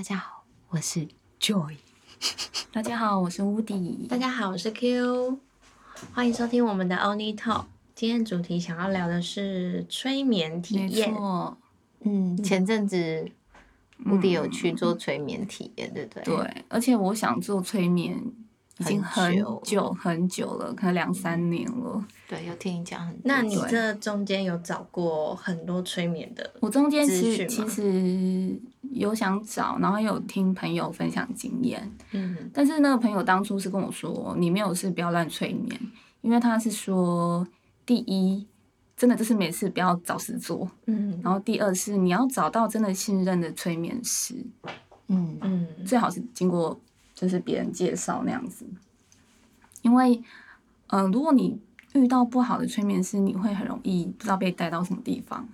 大家好，我是 Joy。大家好，我是 Woody。大家好，我是 Q，欢迎收听我们的 Only Talk。今天主题想要聊的是催眠体没验。错，嗯，前阵子乌迪有去做催眠体验，对不对？对，而且我想做催眠已经很很久久很久了，可能两三年了。对，有听你讲很多。那你对这中间有找过很多催眠的？我中间资其实其实有想找，然后有听朋友分享经验，嗯。但是那个朋友当初是跟我说，你没有事不要乱催眠，因为他是说，第一，真的就是没事不要找事做，嗯。然后第二是你要找到真的信任的催眠师，嗯。嗯最好是经过就是别人介绍那样子，因为嗯、呃如果你遇到不好的催眠师，你会很容易不知道被带到什么地方。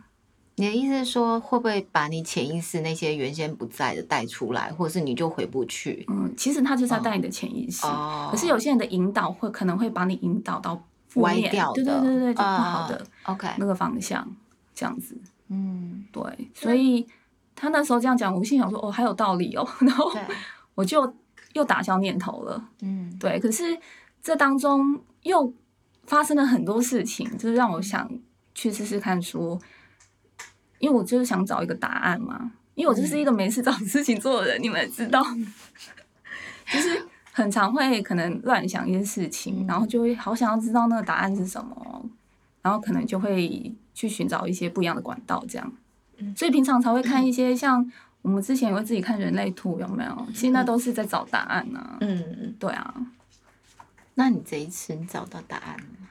你的意思是说，会不会把你潜意识那些原先不在的带出来，或者是你就回不去？嗯，其实他就是在带你的潜意识，哦。可是有些人的引导会可能会把你引导到负歪面掉。的，对对对对，就不好的啊 OK，那个方向，这样子。嗯，对，所以他那时候这样讲，我心想说，哦，还有道理哦，然后，我就又打消念头了。嗯。对，可是这当中又发生了很多事情，就是让我想去试试看说，因为我就是想找一个答案嘛，因为我就是一个没事找事情做的人，你们也知道，就是很常会可能乱想一些事情，然后就会好想要知道那个答案是什么，然后可能就会去寻找一些不一样的管道，这样，所以平常才会看一些像。我们之前也会自己看人类图，有没有？其实那都是在找答案啊。嗯，对啊，那你这一次你找到答案了吗？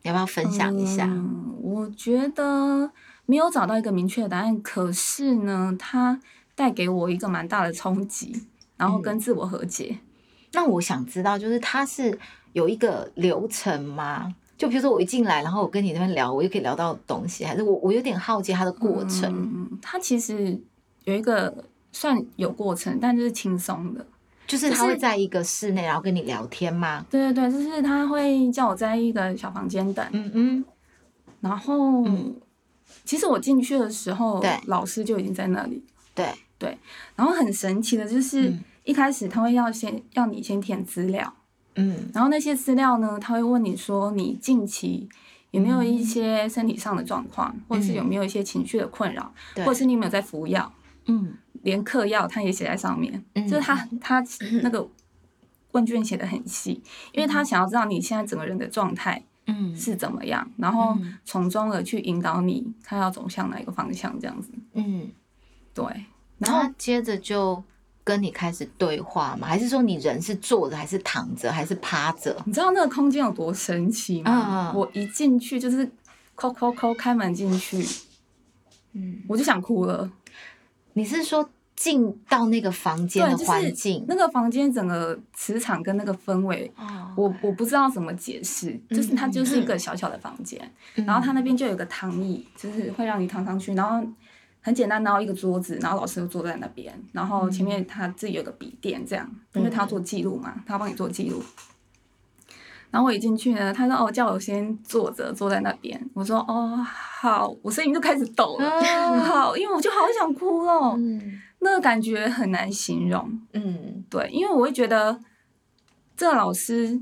要不要分享一下？嗯，我觉得没有找到一个明确的答案，可是呢，它带给我一个蛮大的冲击，然后跟自我和解。那我想知道，就是它是有一个流程吗？就比如说我一进来，然后我跟你那边聊，我就可以聊到东西，还是我我有点好奇它的过程？嗯，它其实有一个算有过程，但就是轻松的。就是他会在一个室内，然后跟你聊天吗？对对对，就是他会叫我在一个小房间等，嗯嗯，然后、嗯其实我进去的时候对，老师就已经在那里。对。对，然后很神奇的就是，嗯。一开始他会要先要你先填资料，嗯。然后那些资料呢，他会问你说你近期有没有一些身体上的状况，或者是有没有一些情绪的困扰，或者是你有没有在服药，嗯。连嗑药他也写在上面，嗯。就是他他那个问卷写的很细，因为他想要知道你现在整个人的状态嗯是怎么样，然后嗯从中而去引导你看要走向哪一个方向，这样子。嗯，对，然后然后接着就跟你开始对话嘛？还是说你人是坐着，还是躺着，还是趴着？你知道那个空间有多神奇吗？嗯我一进去就是扣扣扣开门进去，嗯，我就想哭了。你是说进到那个房间对，的就是环境？那个房间整个磁场跟那个氛围，哦我我不知道怎么解释，就是它就是一个小小的房间，嗯然后它那边就有个躺椅，就是会让你躺上去，然后很简单，然后一个桌子，然后老师就坐在那边，然后前面他自己有个笔电，这样，因为他要做记录嘛，他要帮你做记录。然后我一进去呢，他说哦，叫我先坐着，坐在那边。我说哦好，我声音就开始抖了，哦好，因为我就好想哭哦，嗯那个感觉很难形容。嗯对，因为我会觉得这个老师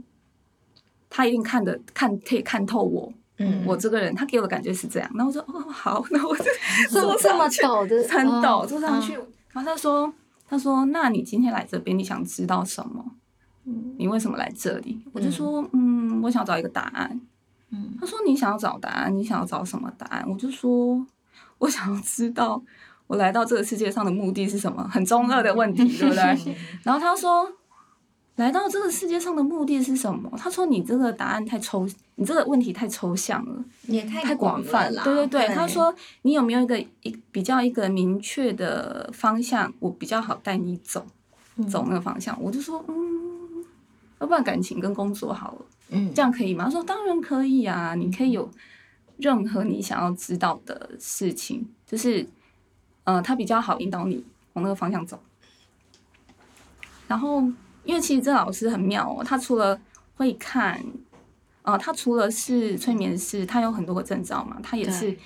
他一定看得看可以看透我，嗯，我这个人，他给我的感觉是这样。然后我说哦好，那我就 这坐上去，陡的，很陡，哦坐上去。然后他说他说那你今天来这边，你想知道什么？你为什么来这里？我就说嗯，我想找一个答案。嗯他说你想要找答案，你想要找什么答案？我就说我想要知道我来到这个世界上的目的是什么，很中二的问题，对不对？然后他说，来到这个世界上的目的是什么？他说你这个答案太抽，你这个问题太抽象了，也太太广泛了啦。对对对，他说你有没有一个一比较一个明确的方向，我比较好带你走，走那个方向。我就说，嗯，要不然感情跟工作好了。嗯这样可以吗？他说当然可以啊，你可以有任何你想要知道的事情，就是呃，他比较好引导你往那个方向走。然后，因为其实这老师很妙哦，他除了会看，呃，他除了是催眠师，他有很多个证照嘛，他也是对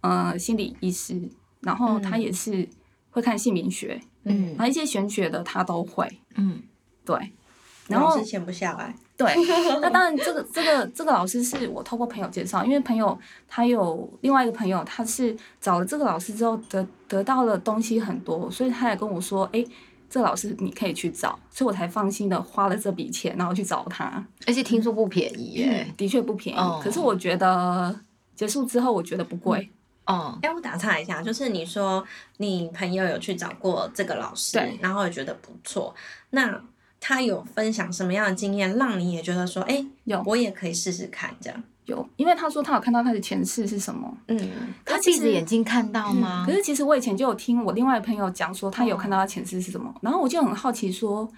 呃心理医师，然后他也是会看姓名学，嗯然后一些玄学的他都会，嗯对。然后老师闲不下来。对，那当然，这个这个这个老师是我透过朋友介绍，因为朋友他有另外一个朋友，他是找了这个老师之后得得到了东西很多，所以他也跟我说，哎，这个老师你可以去找，所以我才放心的花了这笔钱，然后去找他。而且听说不便宜耶。的确不便宜，哦可是我觉得结束之后，我觉得不贵。哦，哎，我打岔一下，就是你说你朋友有去找过这个老师对，然后也觉得不错，那他有分享什么样的经验，让你也觉得说，哎，有我也可以试试看这样？有，因为他说他有看到他的前世是什么，嗯他闭着眼睛看到吗？可是其实我以前就有听我另外的朋友讲说，他有哦看到他前世是什么，然后我就很好奇说，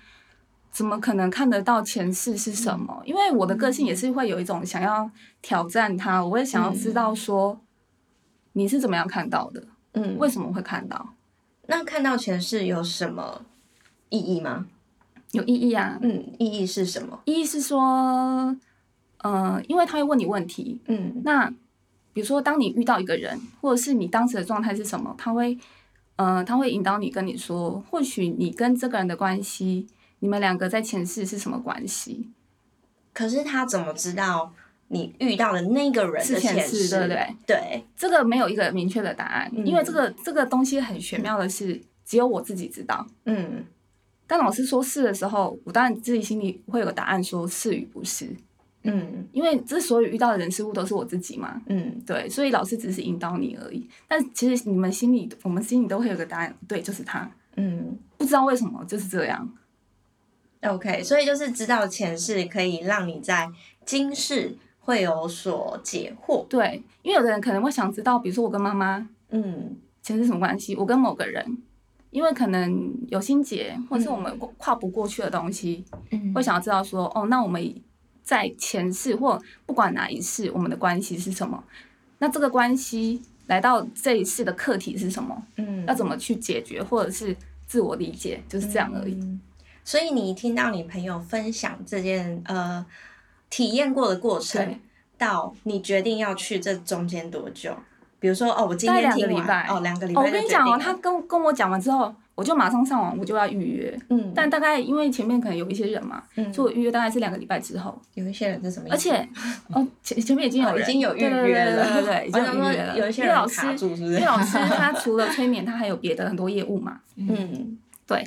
怎么可能看得到前世是什么？因为我的个性也是会有一种想要挑战他，我也想要知道说你是怎么样看到的，嗯，为什么会看到，那看到前世有什么意义吗？有意义啊。嗯，意义是什么？意义是说，呃，因为他会问你问题，嗯那比如说，当你遇到一个人，或者是你当时的状态是什么，他会，呃，他会引导你跟你说，或许你跟这个人的关系，你们两个在前世是什么关系？可是他怎么知道你遇到的那个人是的前世，世？对不对？对，这个没有一个明确的答案，嗯因为这个这个东西很玄妙的是，只有我自己知道。嗯当老师说是的时候，我当然自己心里会有个答案，说是与不是，嗯因为之所以遇到的人事物都是我自己嘛。嗯对，所以老师只是引导你而已。但其实你们心里，我们心里都会有个答案，对，就是他。嗯不知道为什么就是这样。，OK，所以就是知道前世可以让你在今世会有所解惑。对，因为有的人可能会想知道，比如说我跟妈妈嗯前世什么关系，我跟某个人，因为可能有心结，或者是我们跨不过去的东西，嗯会想要知道说，哦，那我们在前世或不管哪一世，我们的关系是什么？那这个关系来到这一世的课题是什么？嗯要怎么去解决，或者是自我理解，就是这样而已。嗯所以你听到你朋友分享这件呃体验过的过程，到你决定要去这中间多久？比如说哦，我今天听完两个礼拜哦，两个礼哦，拜、我跟你讲哦，他跟跟我讲完之后，我就马上上网，我就要预约。嗯，但大概因为前面可能有一些人嘛，嗯所以我预约大概是两个礼拜之后。有一些人是什么意思？而且，哦，前前面已经有哦已经有预约了对对了对对对，已经有预约了。有一些老师卡住是不是因为老师他 除了催眠，他还有别的很多业务嘛。嗯对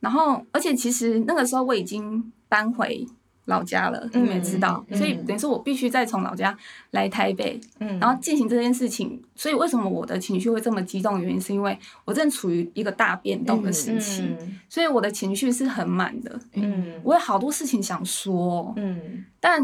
然后，而且其实那个时候我已经搬回老家了，你们也知道，嗯所以嗯等于说我必须再从老家来台北，嗯，然后进行这件事情。所以为什么我的情绪会这么激动？原因是因为我正处于一个大变动的时期，嗯所以我的情绪是很满的。嗯。我有好多事情想说，嗯。但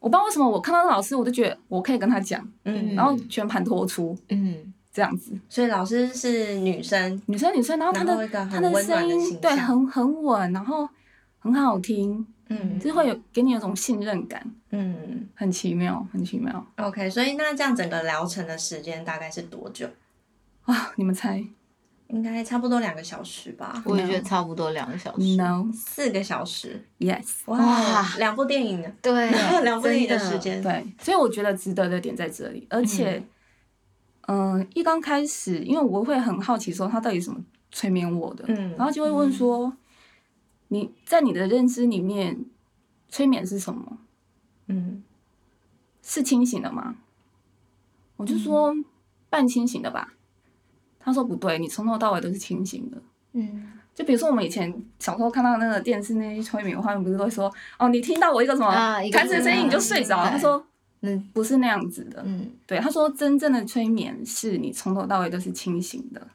我不知道为什么我看到老师，我就觉得我可以跟他讲，嗯，然后全盘托出嗯。这样子。所以老师是女生，女生女生，然后她的她的声音对很很稳，然后很好听，嗯。就是会有给你有种信任感，嗯。很奇妙，很奇妙，OK，所以那这样整个疗程的时间大概是多久？啊！你们猜？应该差不多两个小时吧，我也觉得差不多两个小时。？No, 四个小时，yes，哇哇，两部电影呢，对，两部电影的时间，对，所以我觉得值得的点在这里，而且，嗯、一刚开始，因为我会很好奇说他到底怎么催眠我的，嗯然后就会问说，你在你的认知里面，催眠是什么？嗯是清醒的吗？我就说半清醒的吧。他说不对，你从头到尾都是清醒的。嗯就比如说我们以前小时候看到那个电视那些催眠画面，不是都会说哦，你听到我一个什么啊一个弹指声音你就睡着了。他说嗯不是那样子的，嗯对，他说真正的催眠是你从头到尾都是清醒的，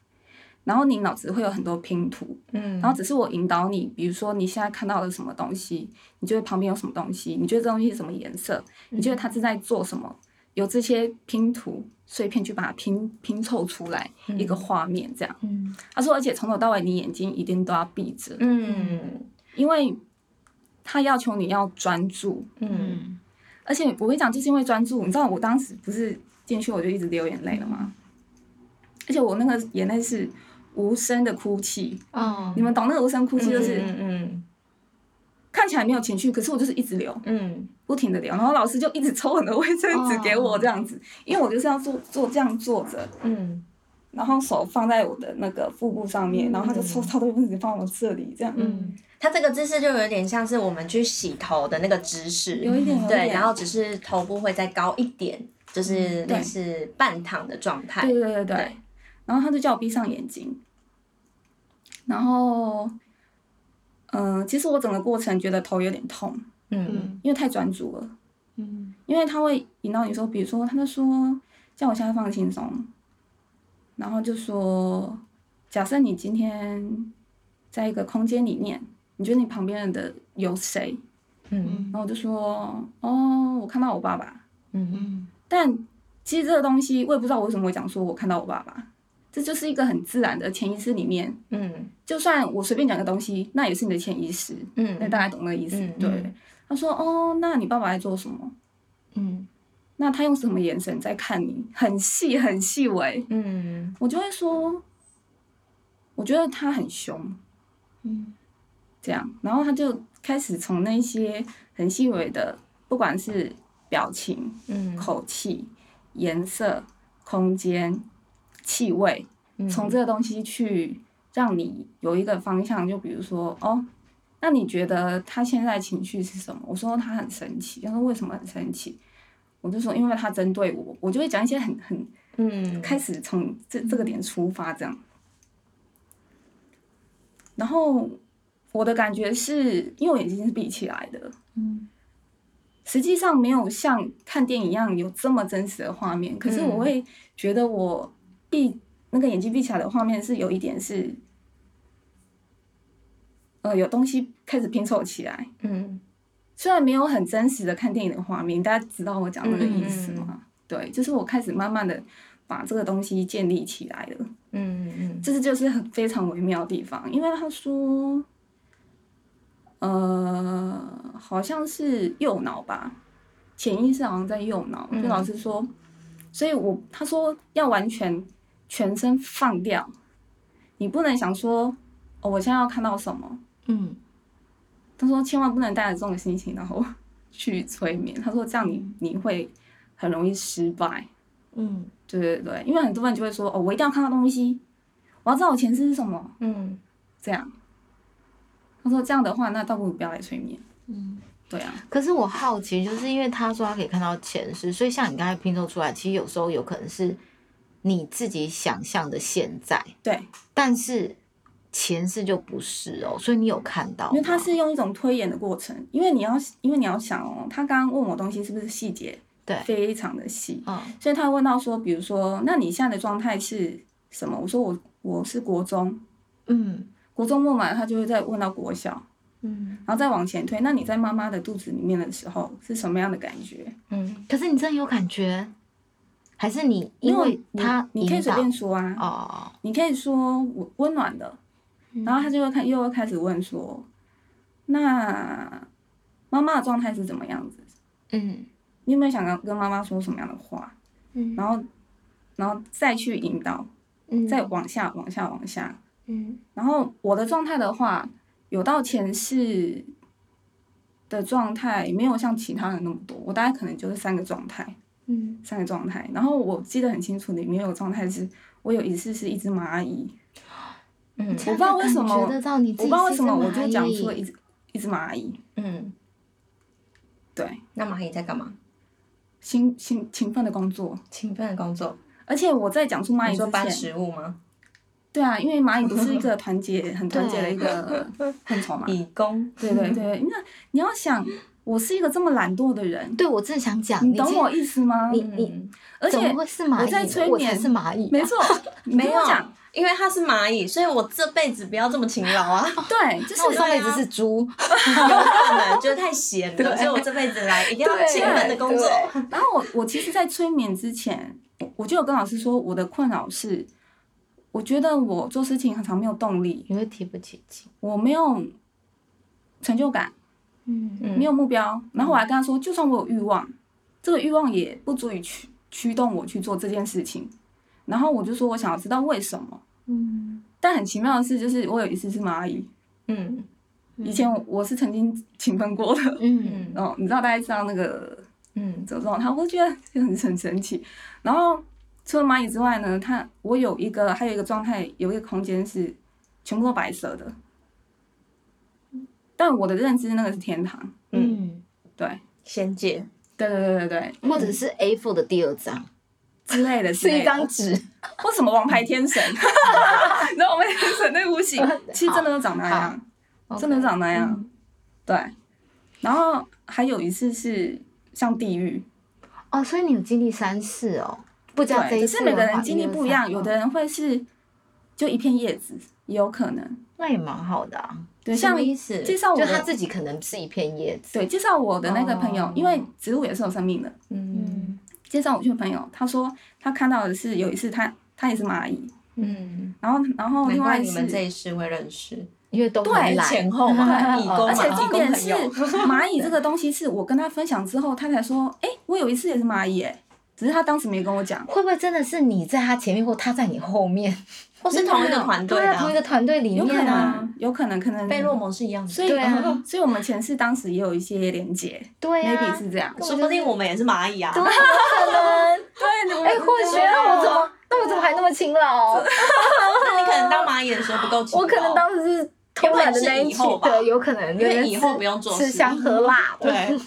然后你脑子会有很多拼图，嗯，然后只是我引导你，比如说你现在看到了什么东西，你觉得旁边有什么东西，你觉得这东西是什么颜色，你觉得它正在做什么，有这些拼图碎片去把它拼拼凑出来一个画面，这样。嗯。他说，而且从头到尾你眼睛一定都要闭着，嗯。因为他要求你要专注，嗯。嗯而且我跟你讲，就是因为专注，你知道我当时不是进去我就一直流眼泪了吗？而且我那个眼泪是无声的哭泣，哦你们懂那个无声哭泣就是。嗯看起来没有情绪，可是我就是一直流，嗯。不停的流，然后老师就一直抽很多卫生纸给我这样子，因为我就是要坐坐这样坐着，嗯。然后手放在我的那个腹部上面，然后他就抽超多分子放我这里，这样。嗯，他这个姿势就有点像是我们去洗头的那个姿势，有一点对，然后只是头部会再高一点，就是类似半躺的状态。对对。对。然后他就叫我闭上眼睛，然后，嗯、其实我整个过程觉得头有点痛，嗯嗯因为太专注了。嗯因为他会引导你说，比如说，他就说叫我现在放轻松，然后就说，假设你今天在一个空间里面，你觉得你旁边的有谁？嗯然后我就说，哦，我看到我爸爸。嗯嗯但其实这个东西，我也不知道我为什么会讲说我看到我爸爸，这就是一个很自然的潜意识里面，嗯。就算我随便讲个东西，那也是你的潜意识，嗯。那大概懂那个意思。嗯对嗯，他说，哦，那你爸爸在做什么？嗯。那他用什么眼神在看你？很细很细微，嗯。我就会说，我觉得他很凶，嗯。这样，然后他就开始从那些很细微的，不管是表情、嗯。口气、颜色、空间、气味，嗯从这个东西去让你有一个方向。就比如说，哦，那你觉得他现在情绪是什么？我说他很生气，他说为什么很生气？我就说因为他针对我，我就会讲一些很很嗯开始从这这个点出发，这样。然后我的感觉是因为我眼睛是闭起来的，嗯实际上没有像看电影一样有这么真实的画面，可是我会觉得我闭那个眼睛闭起来的画面是有一点是，呃，有东西开始拼凑起来。嗯虽然没有很真实的看电影的画面，大家知道我讲那个意思吗？嗯对，就是我开始慢慢的把这个东西建立起来了。嗯嗯这是就是很非常微妙的地方，因为他说，呃，好像是右脑吧，潜意识好像在右脑，嗯就老师说，所以我他说要完全全身放掉，你不能想说，哦，我现在要看到什么，嗯他说千万不能带着这种心情然后 去催眠，他说这样你你会很容易失败。嗯对对对，因为很多人就会说，哦，我一定要看到东西，我要知道我前世是什么，嗯这样。他说这样的话，那倒不如不要来催眠。嗯。对啊，可是我好奇，就是因为他说他可以看到前世，所以像你刚才拼凑出来，其实有时候有可能是你自己想象的现在，对，但是前世就不是哦，所以你有看到？因为他是用一种推演的过程，因为你要，因为你要想哦，他刚刚问我东西是不是细节对，非常的细，嗯所以他问到说，比如说，那你现在的状态是什么？我说我我是国中，嗯国中问完，他就会再问到国小，嗯。然后再往前推。那你在妈妈的肚子里面的时候是什么样的感觉？嗯可是你真的有感觉，还是你因为你他你可以随便说啊，哦，你可以说温温暖的，然后他就会看，又会开始问说，那妈妈的状态是怎么样子？嗯。你有没有想跟跟妈妈说什么样的话？嗯。然后，然后再去引导，嗯。再往下，往下，往下。嗯。然后我的状态的话，有到前世的状态，没有像其他人那么多，我大概可能就是三个状态，嗯三个状态。然后我记得很清楚，里面有状态是我有一次是一只蚂蚁，嗯我不知道为什么得到你我不知道为什么我就讲出了一只一只蚂蚁，嗯，对，那蚂蚁在干嘛？勤勤勤奋的工作，勤奋的工作。而且我在讲出蚂蚁之你说搬，食物吗？对啊，因为蚂蚁不是一个团结、很团结的一个昆 虫嘛，蚁工。对对对，那你要想，我是一一个这么懒惰的人，对我正想讲，你懂我意思吗？你你嗯而且怎么会是蚂蚁？我在催眠是蚂蚁，没错，你没有 因为它是蚂蚁，所以我这辈子不要这么勤劳啊。对，就是我上辈子是猪，有可能觉得太闲了，对所以我这辈子来一定要对勤奋的工作。然后我我其实，在催眠之前，我我就有跟老师说，我的困扰是，我觉得我做事情很常没有动力，因为提不起劲。我没有成就感，嗯嗯没有目标。然后我还跟他说，就算我有欲望，这个欲望也不足以驱驱动我去做这件事情。然后我就说我想要知道为什么。嗯但很奇妙的是，就是我有一次是蚂蚁，嗯以前我我是曾经勤奋过的，嗯哦，你知道大家知道那个嗯这种状态，我觉得很很神奇。然后除了蚂蚁之外呢，他我有一个还有一个状态，有一个空间是全部都白色的，但我的认知那个是天堂，嗯，对。仙界，对对对对对。或者是 A4 的第二张，之类的是一张纸，或什么王牌天神，然后王牌天神那部戏，其实真的都长那样，真的长那样，嗯。对。然后还有一次是像地狱，哦，所以你有经历三次哦，不知道这对，一次可是每个人经历不一样，有的人人会是就一片叶子，也有可能。那也蛮好的啊，对，什么像意思？介绍我就他自己可能是一片叶子，对介绍我的那个朋友，哦因为植物也是有生命的。嗯介绍我去的朋友，他说他看到的是有一次他他也是蚂蚁，嗯，然后然后另外一次你们这一世会认识，因为都很对懒前后嘛，而且，重点是蚂蚁这个东西是我跟他分享之后，他才说，哎、我有一次也是蚂蚁、哎，只是他当时没跟我讲。会不会真的是你在他前面，或他在你后面？或是同一个团队对啊，同一，个团队里有可面啊，能，有可能，可能被落蒙是一样的，所以，对啊所以我们前世当时也有一些连接对啊，maybe 是这样。说不定我们也是蚂蚁啊。对，有可能。对，哎，或许那我怎么，那我怎么还那么勤劳？那你可能当蚂蚁的时候不够勤劳，我可能当时是偷懒的那一群有可能是以后，吧对，有可能，因为以后不用做吃香喝辣的。对，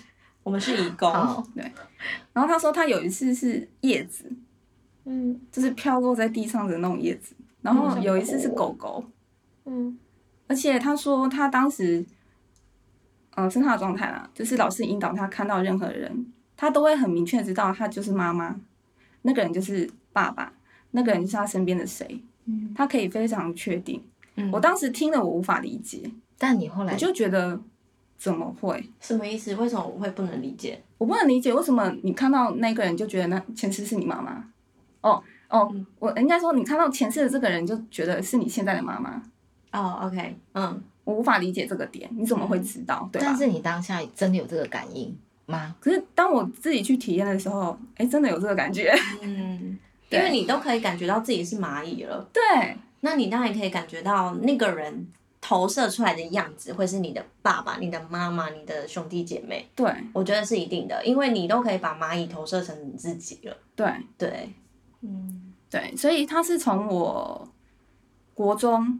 我们是义工，好，然后他说他有一次是叶子，嗯就是飘落在地上的那种叶子，然后有一次是狗狗，嗯而且他说他当时，嗯、是他的状态啦，就是老师引导他看到任何人，他都会很明确知道他就是妈妈，那个人就是爸爸，那个人就是他身边的谁，嗯。他可以非常确定。嗯我当时听了我无法理解，但你后来我就觉得怎么会？什么意思？为什么我会不能理解？我不能理解为什么你看到那个人就觉得那前世是你妈妈。哦哦，嗯我应该说你看到前世的这个人就觉得是你现在的妈妈。哦，OK，嗯，我无法理解这个点，你怎么会知道？对？但是你当下真的有这个感应吗？可是当我自己去体验的时候，哎，真的有这个感觉。嗯，因为你都可以感觉到自己是蚂蚁了，对那你当然可以感觉到那个人投射出来的样子会是你的爸爸、你的妈妈、你的兄弟姐妹，对我觉得是一定的，因为你都可以把蚂蚁投射成你自己了。对对，嗯对，所以他是从我国中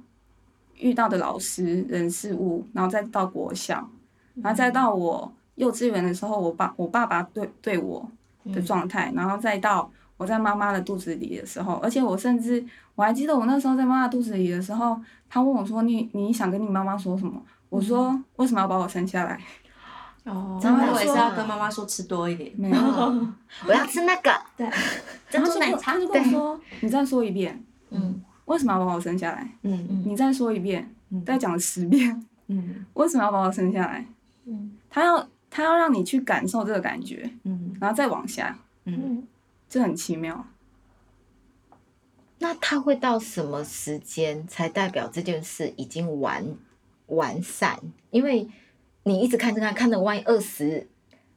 遇到的老师、人事物，然后再到国小，然后再到我幼稚园的时候，我爸我爸爸对对我的状态，然后再到我在妈妈的肚子里的时候，而且我甚至我还记得我那时候在妈妈肚子里的时候，他问我说：“你你想跟你妈妈说什么？”我说：“为什么要把我生下来 哦，真的说我也是要跟妈妈说吃多一点？”。没有 我要吃那个。对，珍然后就珠奶茶跟他就跟我说：“你再说一遍，嗯为什么要把我生下来？嗯你再说一遍，嗯再讲十遍，嗯为什么要把我生下来？”嗯他要他要让你去感受这个感觉，嗯然后再往下，嗯，嗯。这很奇妙。那他会到什么时间才代表这件事已经完完善？因为你一直看这看，看的万一二十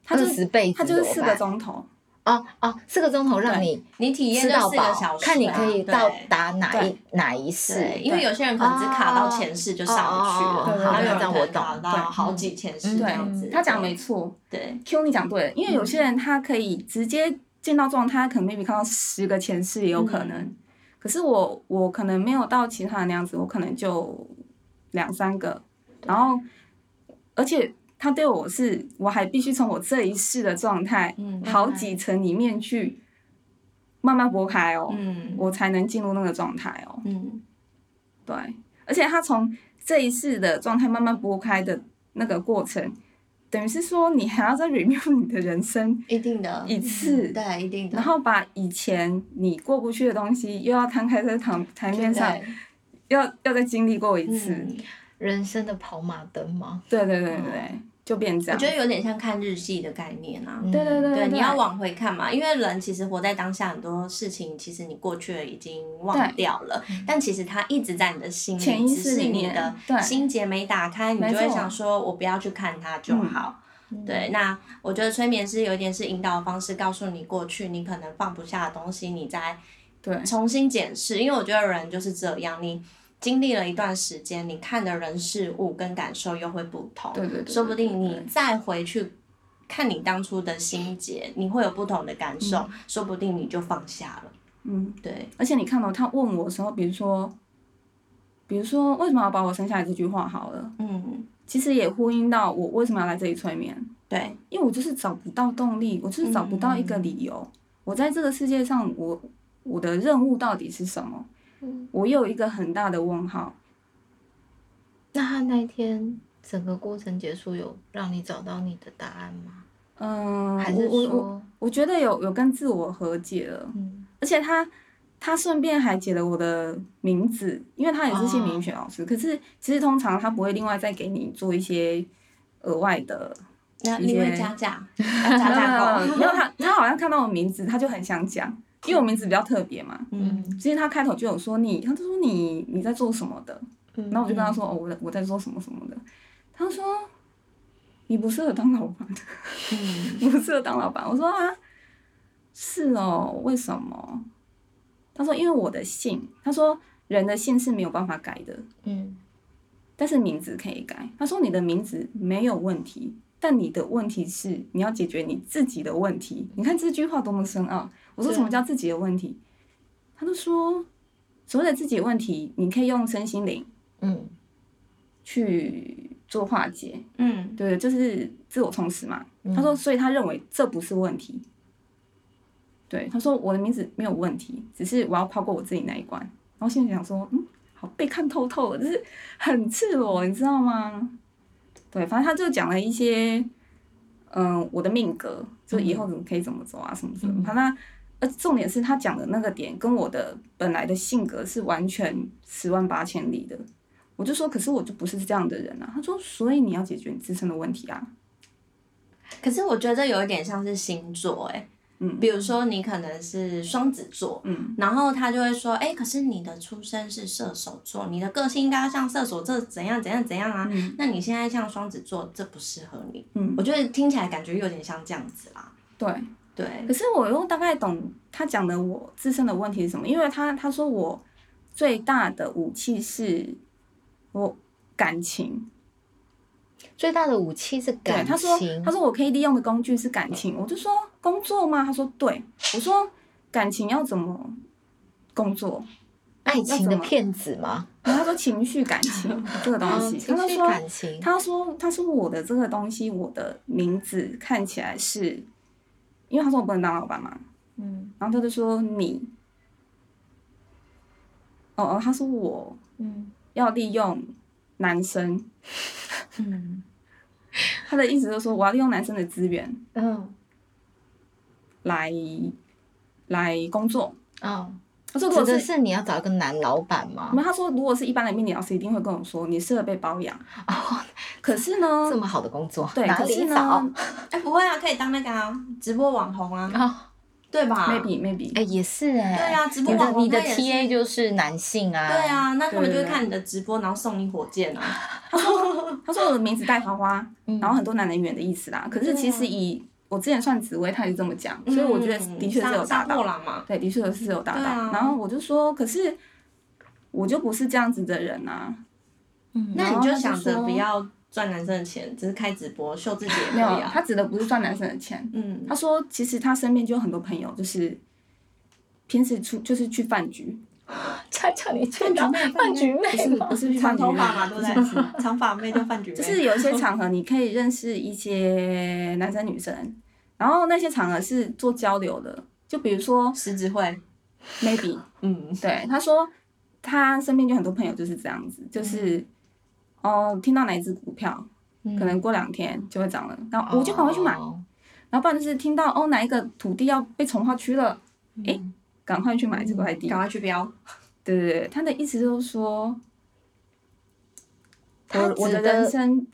他就二十辈子他就是四个钟头，哦哦，四个钟头让你你体验到四个饱小，时啊，看你可以到对达哪一哪一世。因为有些人可能只卡到前世就上不去哦了，哦哦哦然后有人这样我懂到好几前世嗯这样子。他讲的没错对，，Q 你讲对了，因为有些人他可以直接进到状态，可能 maybe 看到十个前世也有可能，嗯。可是我我可能没有到其他人那样子，我可能就两三个，然后而且他对我是，我还必须从我这一世的状态，嗯好几层里面去慢慢拨开哦，嗯。我才能进入那个状态哦。嗯。对，而且他从这一世的状态慢慢拨开的那个过程，等于是说你还要再 review 你的人生一定的，一次，对，一定的。然后把以前你过不去的东西又要摊开在台台面上，要要再经历过一次。嗯人生的跑马灯吗？对对对对对，就变这样。我觉得有点像看日记的概念啊。嗯。对对对对，你要往回看嘛，因为人其实活在当下，很多事情其实你过去了已经忘掉了，但其实它一直在你的心里，潜意只是你识里面的心结没打开，你就会想说，我不要去看它就好。对，那我觉得催眠是有一点是引导的方式，告诉你过去你可能放不下的东西，你再对。重新检视，因为我觉得人就是这样，你经历了一段时间，你看的人事物跟感受又会不同，对对对说不定你再回去看你当初的心结，你会有不同的感受，嗯。说不定你就放下了。嗯，对，而且你看到、他问我的时候，比如说，比如说为什么要把我生下来这句话好了，嗯，其实也呼应到我为什么要来这里催眠，对，因为我就是找不到动力，我就是找不到一个理由，我在这个世界上，我我的任务到底是什么？嗯我有一个很大的问号。那他那一天整个过程结束，有让你找到你的答案吗？嗯，还是我我我说，我觉得有有跟自我和解了，嗯而且他他顺便还解了我的名字，因为他也是姓名学老哦师。可是其实通常他不会另外再给你做一些额外的，一那你会些加价，加价高。然后他他好像看到我名字，他就很想讲，因为我名字比较特别嘛。嗯其实他开头就有说你，他就说你你在做什么的，嗯然后我就跟他说哦，我在我在做什么什么的，他说你不适合当老板，嗯 不适合当老板。我说啊，是哦，为什么？他说因为我的姓，他说人的姓是没有办法改的，嗯但是名字可以改。他说你的名字没有问题，但你的问题是你要解决你自己的问题。你看这句话多么深奥。我说什么叫自己的问题？他都说所谓的自己的问题，你可以用身心灵嗯去做化解，嗯对，就是自我充实嘛。嗯他说，所以他认为这不是问题。对，他说我的名字没有问题，只是我要跨过我自己那一关。然后心里想说，嗯，好被看透透了，就是很赤裸，你知道吗？对，反正他就讲了一些，嗯、我的命格，就以后怎么可以怎么走啊，什么什么。嗯反正他，呃，重点是他讲的那个点跟我的本来的性格是完全十万八千里的。我就说，可是我就不是这样的人啊。他说，所以你要解决你自身的问题啊。可是我觉得有一点像是星座、欸，嗯比如说你可能是双子座，嗯然后他就会说，哎、可是你的出生是射手座，你的个性应该要像射手座怎样怎样怎样啊？嗯那你现在像双子座，这不适合你。嗯，我觉得听起来感觉有点像这样子啦。对。对可，是我又大概懂他讲的我自身的问题是什么，因为他他说我最大的武器是我感情，最大的武器是感情他说。他说我可以利用的工具是感情，我就说工作吗？他说对，我说感情要怎么工作？爱情的骗子吗？然后他说情绪感情 这个东西，嗯情绪他说感情。他说他说我的这个东西，我的名字看起来是，因为他说我不能当老板嘛，嗯。然后他就说你，哦哦，他说我嗯。要利用男生，嗯。他的意思就是说我要利用男生的资源嗯。来来工作。哦，他说如指的果是，是你要找一个男老板吗？没？有他说如果是一般的命理老师一定会跟我说你适合被包养，哦，可是呢 这，么好的工作，对，哪可是里找呢？哎、不会啊，可以当那个啊，直播网红啊，哦，对吧，maybe maybe，哎，也是哎。对啊直播网红你的 TA 就是男性啊。对。啊，那他们就会看你的直播，然后送你火箭啊。他说 我的名字带桃花，嗯然后很多男人缘的意思啦。可是其实以我之前算紫薇，他也是这么讲，所以我觉得的确是有达到嘛。对，的确是有达到。对啊然后我就说，可是我就不是这样子的人啊。嗯那你就想着不要赚男生的钱，只是开直播秀自己也可没有。他指的不是赚男生的钱。嗯他说，其实他身边就有很多朋友，就是平时出就是去饭局，恰恰你去到饭饭局不妹吗是不？是去长饭局，头发嘛，对不不是对？长发妹就饭局妹，就是有一些场合你可以认识一些男生女生，然后那些场合是做交流的，就比如说狮子会，maybe 嗯对，他说他身边就很多朋友就是这样子，就是、哦，听到哪一只股票，可能过两天就会涨了，然后我就赶快去买，哦然后不然就是听到哦哪一个土地要被从化区了，诶，赶快去买这块地。赶快去标。对对对，他的意思就是说，他我我的人生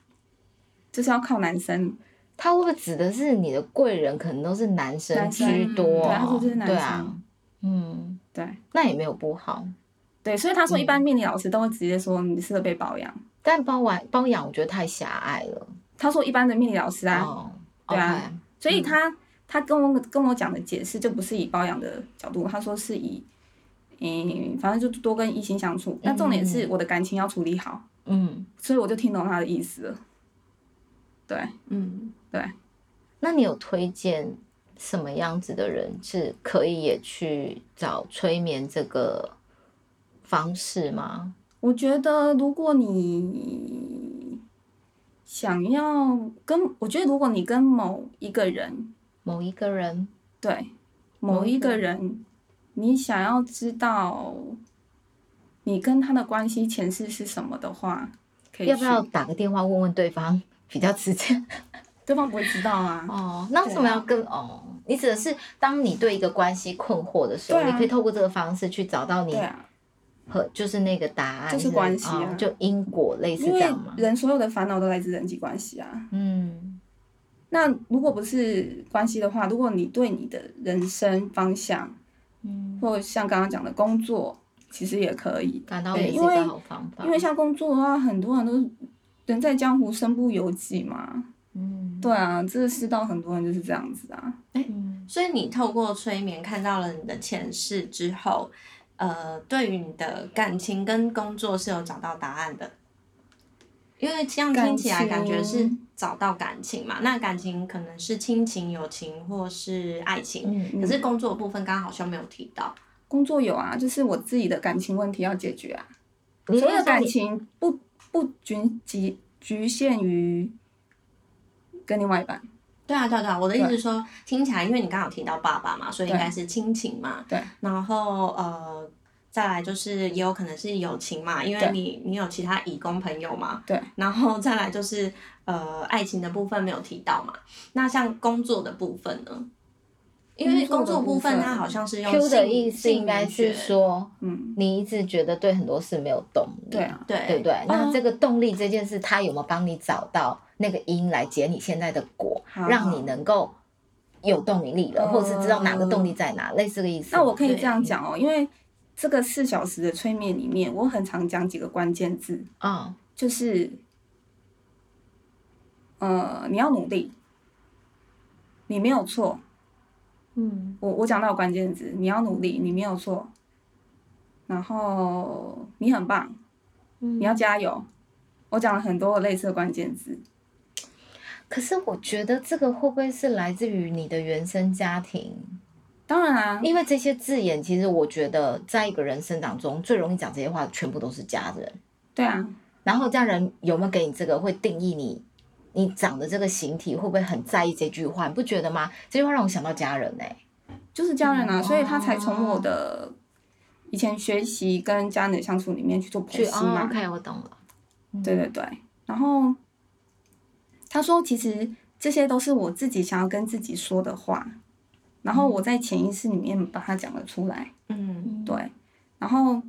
就是要靠男生，他会不会指的是你的贵人可能都是男生居多？对他说就是男对啊生，嗯，对那也没有不好。对，所以他说一嗯般命理老师都会直接说你适合被保养。但包完包养，我觉得太狭隘了。他说一般的命理老师啊，哦，对啊所以他、他跟我跟我讲的解释就不是以包养的角度，他说是以，嗯，反正就多跟异性相处。那重点是我的感情要处理好，嗯，所以我就听懂他的意思了。对嗯，对，那你有推荐，什么样子的人是可以也去找催眠这个方式吗？我觉得如果你想要跟，我觉得如果你跟某一个人，某一个人，对某一个人，你想要知道你跟他的关系前世是什么的话，可以要不要打个电话问问对方比较直接？对方不会知道啊。哦，那为什么要跟、哦？你指的是当你对一个关系困惑的时候，啊你可以透过这个方式去找到你和就是那个答案，就是关系啊哦就因果类似这样嘛？人所有的烦恼都来自人际关系啊。嗯那如果不是关系的话，如果你对你的人生方向，嗯，或像刚刚讲的工作，其实也可以。感到对因为也是一个好方法，因为像工作的话，很多人都人在江湖身不由己嘛。嗯对啊，这个世道很多人就是这样子啊。嗯所以你透过催眠看到了你的前世之后，呃，对于你的感情跟工作是有找到答案的。因为这样听起来感觉是找到感情嘛，那感情可能是亲情、友情或是爱情，嗯可是工作的部分刚刚好像没有提到。工作有啊，就是我自己的感情问题要解决啊。所有感你那时候你情不不局局局限于跟另外一半。对啊，对啊，对啊，我的意思是说，听起来，因为你刚好提到爸爸嘛，所以应该是亲情嘛。对。然后呃，再来就是也有可能是友情嘛，因为你你有其他义工朋友嘛。对。然后再来就是呃爱情的部分没有提到嘛，那像工作的部分呢？因为工工作部分分它好像是用 Q 的意思应该是，性说，嗯，你一直觉得对很多事没有动力，对啊，对对不对？那嗯这个动力这件事，他有没有帮你找到那个因来结你现在的果，好让你能够有动力了，呃或者是知道哪个动力在哪，类似这个意思。那我可以对这样讲哦，因为这个四小时的催眠里面，我很常讲几个关键字，啊，就是，呃，你要努力，你没有错。嗯我我讲到关键字，你要努力，你没有错。然后你很棒，嗯你要加油。我讲了很多类似的关键字，可是我觉得这个会不会是来自于你的原生家庭？当然啊，因为这些字眼，其实我觉得在一个人生长中，最容易讲这些话，全部都是家人。对啊，然后家人有没有给你这个，会定义你，你长的这个形体，会不会很在意这句话？你不觉得吗？这句话让我想到家人呢、欸就是家人啊，哦所以他才从我的以前学习跟家人的相处里面去做剖析嘛。，OK，我懂了。对对对，然后他说，其实这些都是我自己想要跟自己说的话，然后我在潜意识里面把它讲了出来。嗯对，然后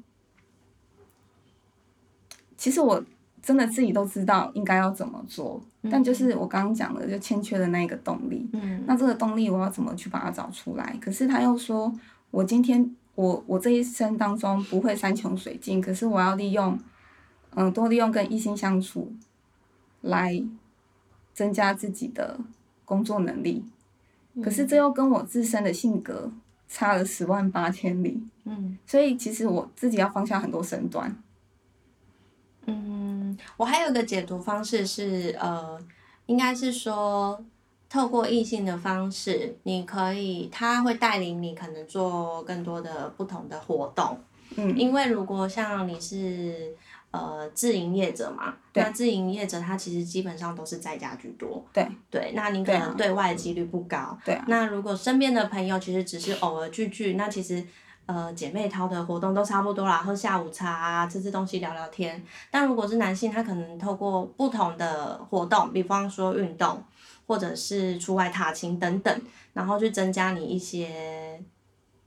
其实我真的自己都知道应该要怎么做，但就是我刚刚讲的，就欠缺的那一个动力。嗯那这个动力我要怎么去把它找出来？可是他又说，我今天我我这一生当中不会山穷水尽，可是我要利用，嗯，多利用跟异性相处，来增加自己的工作能力。可是这又跟我自身的性格差了十万八千里，嗯所以其实我自己要放下很多身段。嗯，我还有一个解读方式是，呃，应该是说，透过异性的方式，你可以，他会带领你可能做更多的不同的活动。嗯，因为如果像你是呃自营业者嘛，那自营业者他其实基本上都是在家居多。对对，那你可能对外的几率不高。对啊，那如果身边的朋友其实只是偶尔聚聚，那其实呃姐妹淘的活动都差不多啦，喝下午茶啊，吃吃东西聊聊天。但如果是男性，他可能透过不同的活动，比方说运动，或者是出外踏青等等，然后去增加你一些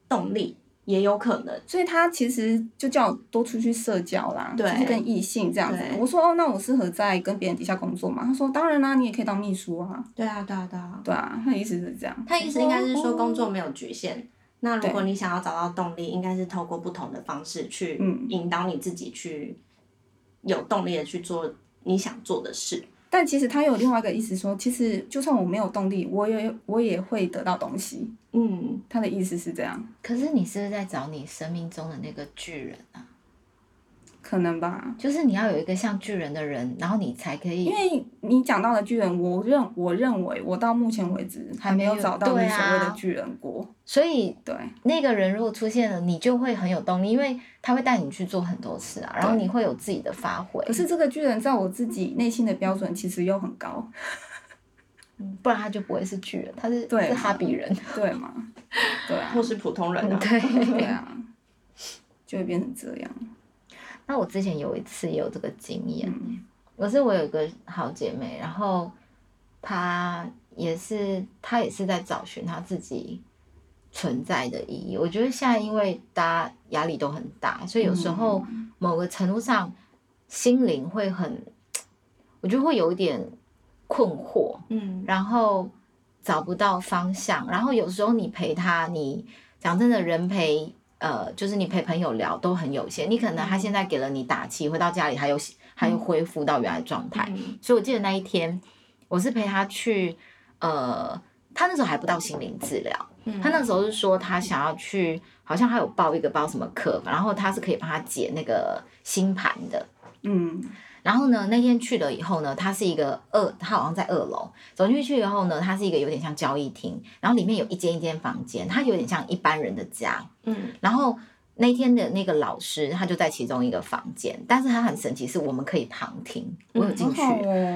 动力，也有可能。所以他其实就叫我多出去社交啦，对就是跟异性这样子。我说哦，那我适合在跟别人底下工作吗？他说当然啦、你也可以当秘书啊。对啊，对啊，对啊。对啊，他的意思是这样。他意思应该是说工作哦没有局限。那如果你想要找到动力，应该是透过不同的方式去嗯引导你自己去有动力的去做你想做的事。但其实他有另外一个意思说，其实就算我没有动力，我也我也会得到东西。嗯，他的意思是这样。可是你是不是在找你生命中的那个巨人啊？可能吧。就是你要有一个像巨人的人，然后你才可以。因为你讲到的巨人，我认我认为我到目前为止还没有找到你所谓的啊巨人过。所以对，那个人如果出现了，你就会很有动力，因为他会带你去做很多事啊，然后你会有自己的发挥。可是这个巨人在我自己内心的标准其实又很高，不然他就不会是巨人，他是对是哈比人。对吗？对啊或，是普通人啊。对。对啊，就会变成这样。那我之前有一次也有这个经验、嗯。我是我有一个好姐妹，然后她也是她也是在找寻她自己存在的意义。我觉得现在因为大家压力都很大，所以有时候某个程度上心灵会很，我觉得会有一点困惑，嗯。然后找不到方向，然后有时候你陪她，你讲真的，人陪呃，就是你陪朋友聊都很有限，你可能他现在给了你打气，回到家里他又他又恢复到原来状态，嗯。所以我记得那一天我是陪他去，呃，他那时候还不到心灵治疗，嗯。他那时候是说他想要去，好像他有报一个报什么课，然后他是可以帮他解那个星盘的，嗯然后呢，那天去了以后呢，它是一个二，它好像在二楼。走进去以后呢，它是一个有点像交易厅，然后里面有一间一间房间，它有点像一般人的家。嗯然后那天的那个老师，他就在其中一个房间，但是他很神奇，是我们可以旁听，我有进去。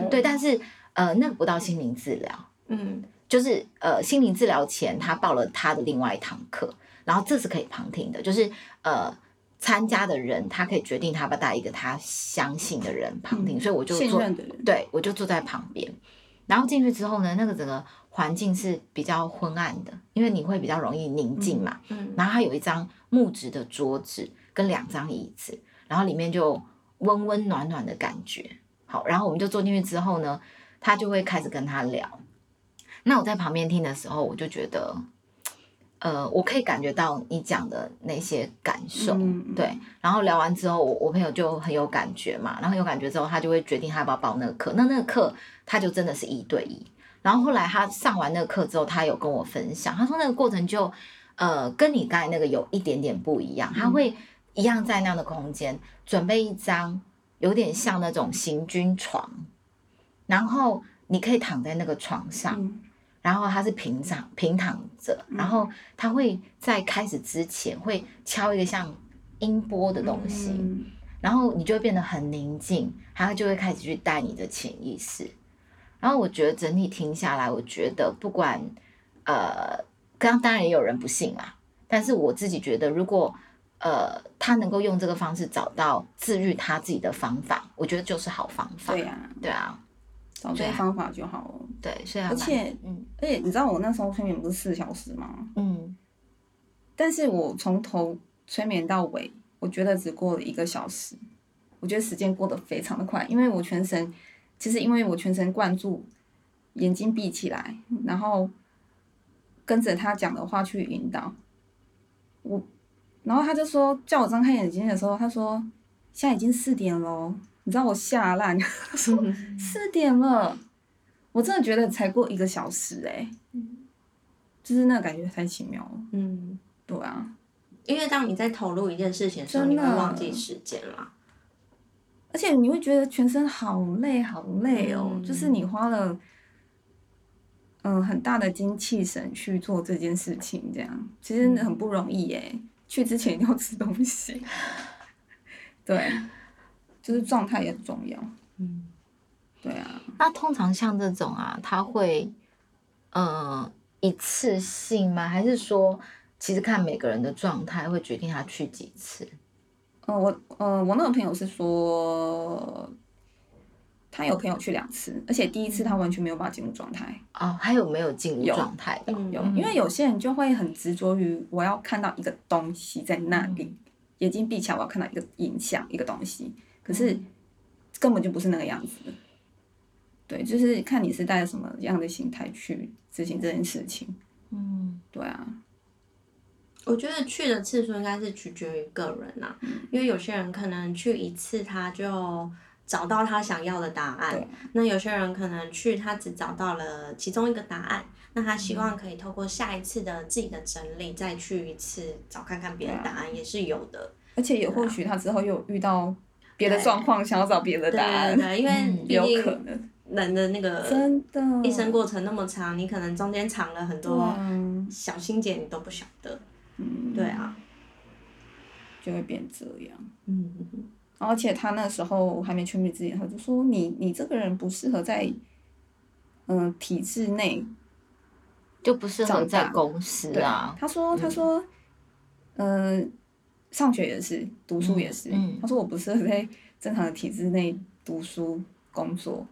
对，但是呃，那个不到心灵治疗，嗯就是呃，心灵治疗前他报了他的另外一堂课，然后这是可以旁听的，就是呃。参加的人，他可以决定他要不要带一个他相信的人旁听，嗯所以我就坐对，我就坐在旁边。然后进去之后呢，那个整个环境是比较昏暗的，因为你会比较容易宁静嘛。嗯然后它有一张木质的桌子跟两张椅子，然后里面就温温暖暖的感觉。好，然后我们就坐进去之后呢，他就会开始跟他聊。那我在旁边听的时候，我就觉得，呃，我可以感觉到你讲的那些感受，嗯对。然后聊完之后，我我朋友就很有感觉嘛，然后有感觉之后，他就会决定他要不要报那个课。那那个课他就真的是一对一。然后后来他上完那个课之后，他有跟我分享，他说那个过程就呃跟你刚才那个有一点点不一样，他会一样在那样的空间准备一张有点像那种行军床，然后你可以躺在那个床上，嗯然后他是平躺平躺着，然后他会在开始之前会敲一个像音波的东西，嗯然后你就会变得很宁静，他就会开始去带你的潜意识。然后我觉得整体听下来，我觉得不管呃，刚刚当然也有人不信啦，但是我自己觉得，如果呃他能够用这个方式找到治愈他自己的方法，我觉得就是好方法。对呀、对啊，找对方法就好了。对，所以而且嗯而且你知道我那时候催眠不是四小时吗？嗯但是我从头催眠到尾，我觉得只过了一个小时。我觉得时间过得非常的快，因为我全神，其实因为我全神贯注，眼睛闭起来，然后跟着他讲的话去引导我。然后他就说叫我张开眼睛的时候，他说现在已经四点喽，你知道我吓烂，他说四点了，我真的觉得才过一个小时哎、就是那个感觉太奇妙了，嗯，对啊。因为当你在投入一件事情的时候，你会忘记时间啦。而且你会觉得全身好累，好累哦，嗯就是你花了，嗯、很大的精气神去做这件事情，这样其实很不容易耶。去之前一定要吃东西，对，就是状态也很重要，嗯，对啊，那通常像这种啊，他会呃一次性吗？还是说其实看每个人的状态会决定他去几次？呃，我呃，我那个朋友是说，他有朋友去两次，而且第一次他完全没有办法进入状态，哦，还有没有进入状态的？嗯有，因为有些人就会很执着于我要看到一个东西在那里，眼睛闭起来我要看到一个影像一个东西，可是根本就不是那个样子的。对，就是看你是带着什么样的心态去执行这件事情。嗯对啊，我觉得去的次数应该是取决于个人啦、因为有些人可能去一次他就找到他想要的答案，那有些人可能去他只找到了其中一个答案，那他希望可以透过下一次的自己的整理，再去一次找看看别的答案，也是有的。而且也或许他之后又遇到别的状况，想要找别的答案，对对，因为有可竟能，人的那个真的，一生过程那么长，你可能中间藏了很多嗯小心结，你都不晓得。嗯，对，啊，就会变这样。嗯，而且他那时候还没全面之前，他就说你你这个人不适合在嗯体制内就不适合在公司对。啊。他说他说嗯、上学也是，读书也是。嗯嗯他说我不适合在正常的体制内读书工作。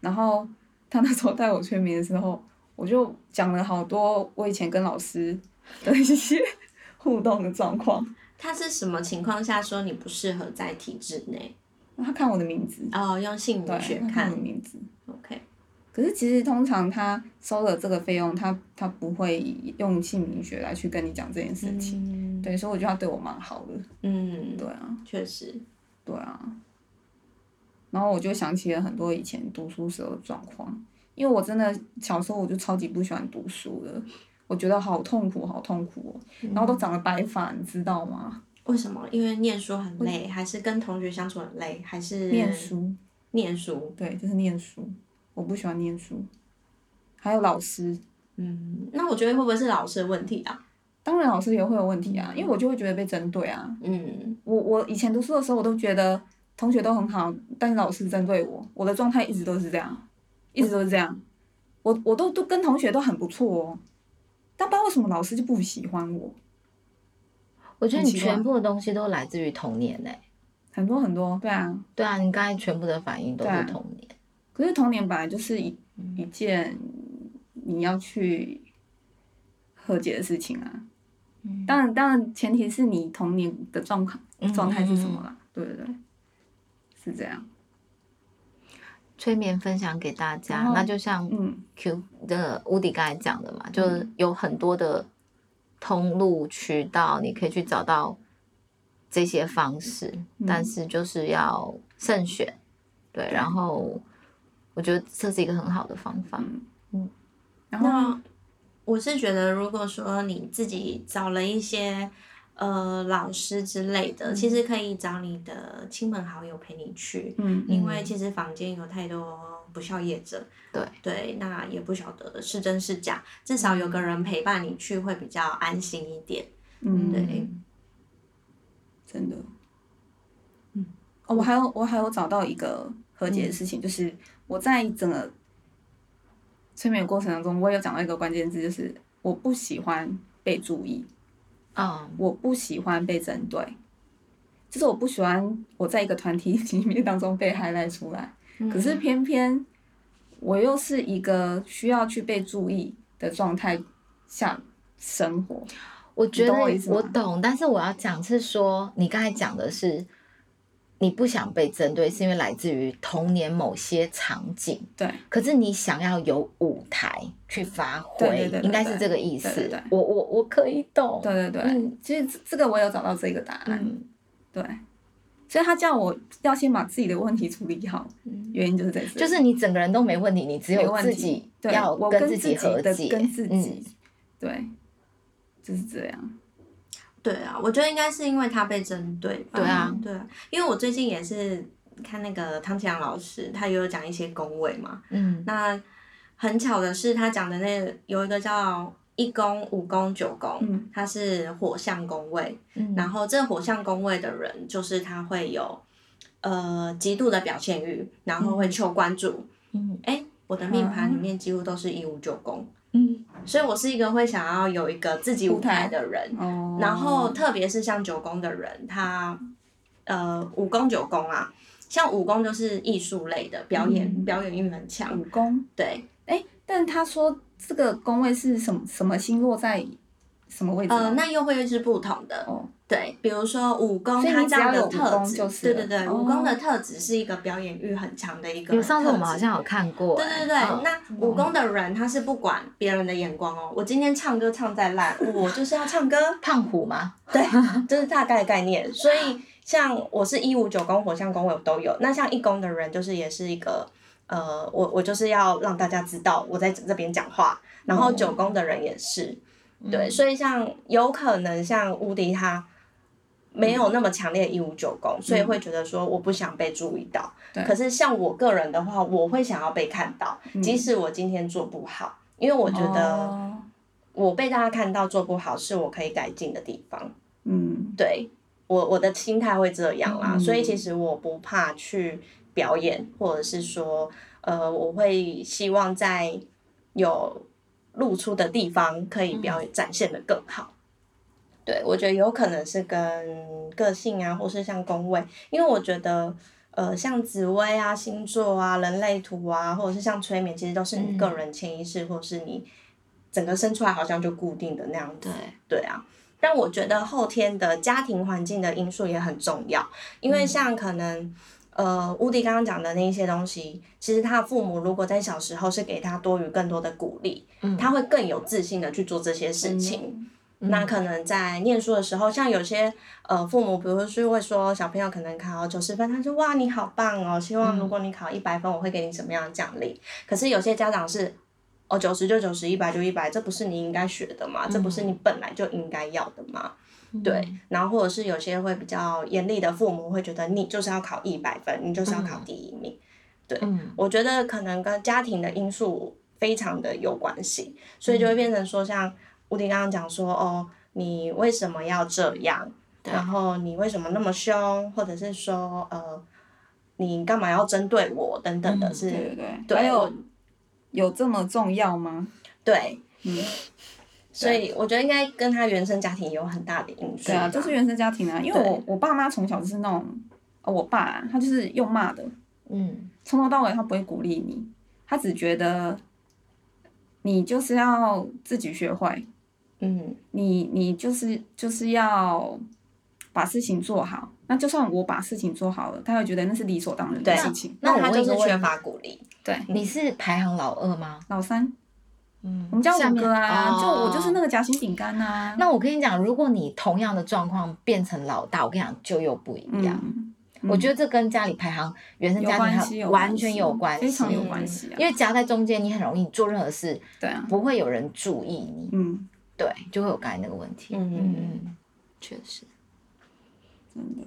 然后他那时候带我催眠的时候，我就讲了好多我以前跟老师的一些互动的状况。他是什么情况下说你不适合在体制内？他看我的名字，哦，用姓名对，学看看我的名字。，OK，可是其实通常他收了这个费用，他他不会用姓名学来去跟你讲这件事情。嗯，对，所以我觉得他对我蛮好的。嗯，对啊，确实，对啊。然后我就想起了很多以前读书时候的状况，因为我真的小时候我就超级不喜欢读书的，我觉得好痛苦，好痛苦哦。然后都长了白发，你知道吗？为什么？因为念书很累，还是跟同学相处很累，还是念？书，念书，对，就是念书，我不喜欢念书。还有老师，嗯，那我觉得会不会是老师的问题啊？当然老师也会有问题啊，因为我就会觉得被针对啊。嗯，我我以前读书的时候，我都觉得同学都很好，但是老师针对我，我的状态一直都是这样，一直都是这样。我我都都跟同学都很不错哦，但不知道为什么老师就不喜欢我，我觉得你全部的东西都来自于童年呢、很多很多，对啊。对啊，你刚才全部的反应都是童年。可是童年本来就是一嗯一件你要去和解的事情啊。嗯当然，当然，前提是你童年的状况嗯状态是什么啦？对对对，是这样。催眠分享给大家那就像嗯 Q 的乌迪刚才讲的嘛，就是有很多的通路渠道，你可以去找到这些方式，嗯但是就是要慎选，对，然后我觉得这是一个很好的方法。嗯然后那我是觉得，如果说你自己找了一些呃老师之类的，其实可以找你的亲朋好友陪你去，嗯因为其实坊间有太多不孝业者，对。对，那也不晓得是真是假，至少有个人陪伴你去会比较安心一点。嗯对，真的，嗯，哦，我还有我还有找到一个和解的事情，就是我在整个催眠过程当中，我有讲到一个关键字，就是我不喜欢被注意，嗯，我不喜欢被针对，就是我不喜欢我在一个团体 里面当中被 highlight 出来，可是偏偏我又是一个需要去被注意的状态下生活，我觉得我懂，但是我要讲是说，你刚才讲的是你不想被针对，是因为来自于童年某些场景，对，可是你想要有舞台去发挥，对对对对应该是这个意思。对我我我可以懂，对对对，嗯其实这这个我有找到这个答案，嗯。对，所以他叫我要先把自己的问题处理好，嗯，原因就是在这里，就是你整个人都没问题，你只有自己要跟自己和的解，跟自己，嗯对，就是这样，对啊，我觉得应该是因为他被针对吧。对啊对啊，因为我最近也是看那个汤启阳老师，他也有讲一些宫位嘛。嗯那很巧的是，他讲的那个有一个叫一宫、五宫、九宫，嗯它是火象宫位。嗯，然后这个火象宫位的人，就是他会有呃极度的表现欲，然后会求关注。嗯哎、我的命盘里面几乎都是一五九宫，嗯所以我是一个会想要有一个自己舞台的人。哦，然后特别是像九宫的人，他呃五宫九宫啊，像五宫就是艺术类的表演，嗯表演欲很强。武功，对，哎，但他说这个宫位是什么什么星落在什么位置啊？呃，那又会是不同的。哦，对，比如说武功，所以它这样的特质，功就是对对对，武功的哦特质是一个表演欲很强的一个上次我们好像有看过，对对对，那武功的人他是不管别人的眼光哦，我今天唱歌唱再烂，我就是要唱歌，胖虎吗？对，这是大概概念。所以像我是一五九宫、火象宫，我都有。那像一宫的人，就是也是一个呃，我我就是要让大家知道我在这边讲话。然后九宫的人也是，对，所以像有可能像乌迪他没有那么强烈的一五九宫，所以会觉得说我不想被注意到。对可是像我个人的话，我会想要被看到，嗯即使我今天做不好，因为我觉得哦我被大家看到做不好是我可以改进的地方。嗯对我我的心态会这样啦，嗯所以其实我不怕去表演，或者是说，呃，我会希望在有露出的地方可以表演展现的更好。对，我觉得有可能是跟个性啊，或是像宫位，因为我觉得。呃，像紫薇啊、星座啊、人类图啊，或者是像催眠，其实都是你个人潜意识，或是你整个生出来好像就固定的那样子。对，对啊，但我觉得后天的家庭环境的因素也很重要，因为像可能。呃，乌迪刚刚讲的那一些东西，其实他的父母如果在小时候是给他多余更多的鼓励，嗯他会更有自信的去做这些事情。嗯那可能在念书的时候，像有些呃父母，比如说会说小朋友可能考九十分，他说哇你好棒哦，希望如果你考一百分，我会给你什么样的奖励。可是有些家长是哦九十就九十，一百就一百，这不是你应该学的吗？这不是你本来就应该要的吗？对，然后或者是有些会比较严厉的父母会觉得你就是要考一百分，你就是要考第一名。嗯我觉得可能跟家庭的因素非常的有关系，所以就会变成说，像吴迪刚刚讲说，哦，你为什么要这样？然后你为什么那么凶？或者是说，呃，你干嘛要针对我？等等的是，对对对，对还有有这么重要吗？对，嗯，所以我觉得应该跟他原生家庭有很大的因素。对啊，就是原生家庭啊，因为我我爸妈从小就是那种，哦我爸啊他就是用骂的，嗯从头到尾他不会鼓励你，他只觉得你就是要自己学会，嗯你你就是就是要把事情做好。那就算我把事情做好了，他会觉得那是理所当然的事情。那我他就是缺乏鼓励。对，你是排行老二吗？老三，嗯我们叫五哥啊，哦就我就是那个夹心饼干啊。那我跟你讲，如果你同样的状况变成老大，我跟你讲就又不一样。嗯，我觉得这跟家里排行、原生家有关系，庭完全有关系，非常有关系啊。因为夹在中间，你很容易做任何事对啊，不会有人注意你，嗯，对，就会有刚才那个问题。嗯嗯嗯，确实。真的。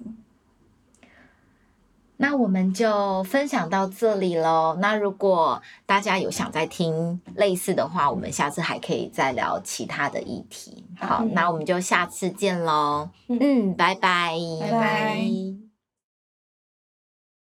那我们就分享到这里喽。那如果大家有想再听类似的话，我们下次还可以再聊其他的议题。好，那我们就下次见喽。嗯，拜拜，拜拜拜